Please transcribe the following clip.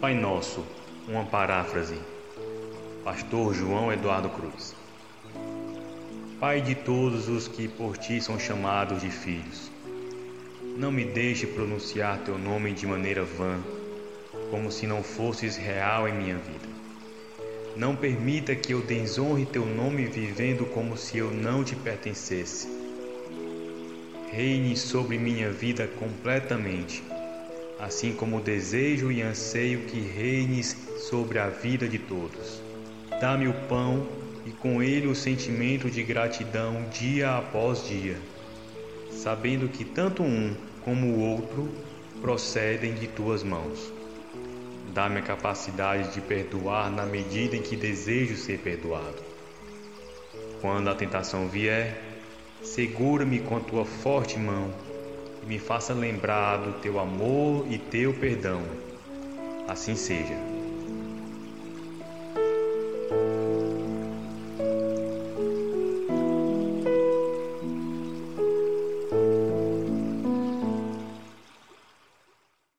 Pai Nosso, uma paráfrase. Pastor João Eduardo Cruz. Pai de todos os que por ti são chamados de filhos, não me deixe pronunciar teu nome de maneira vã, como se não fosses real em minha vida. Não permita que eu desonre teu nome vivendo como se eu não te pertencesse. Reine sobre minha vida completamente assim como desejo e anseio que reines sobre a vida de todos. Dá-me o pão e com ele o sentimento de gratidão dia após dia, sabendo que tanto um como o outro procedem de tuas mãos. Dá-me a capacidade de perdoar na medida em que desejo ser perdoado. Quando a tentação vier, segura-me com a tua forte mão me faça lembrar do teu amor e teu perdão. Assim seja.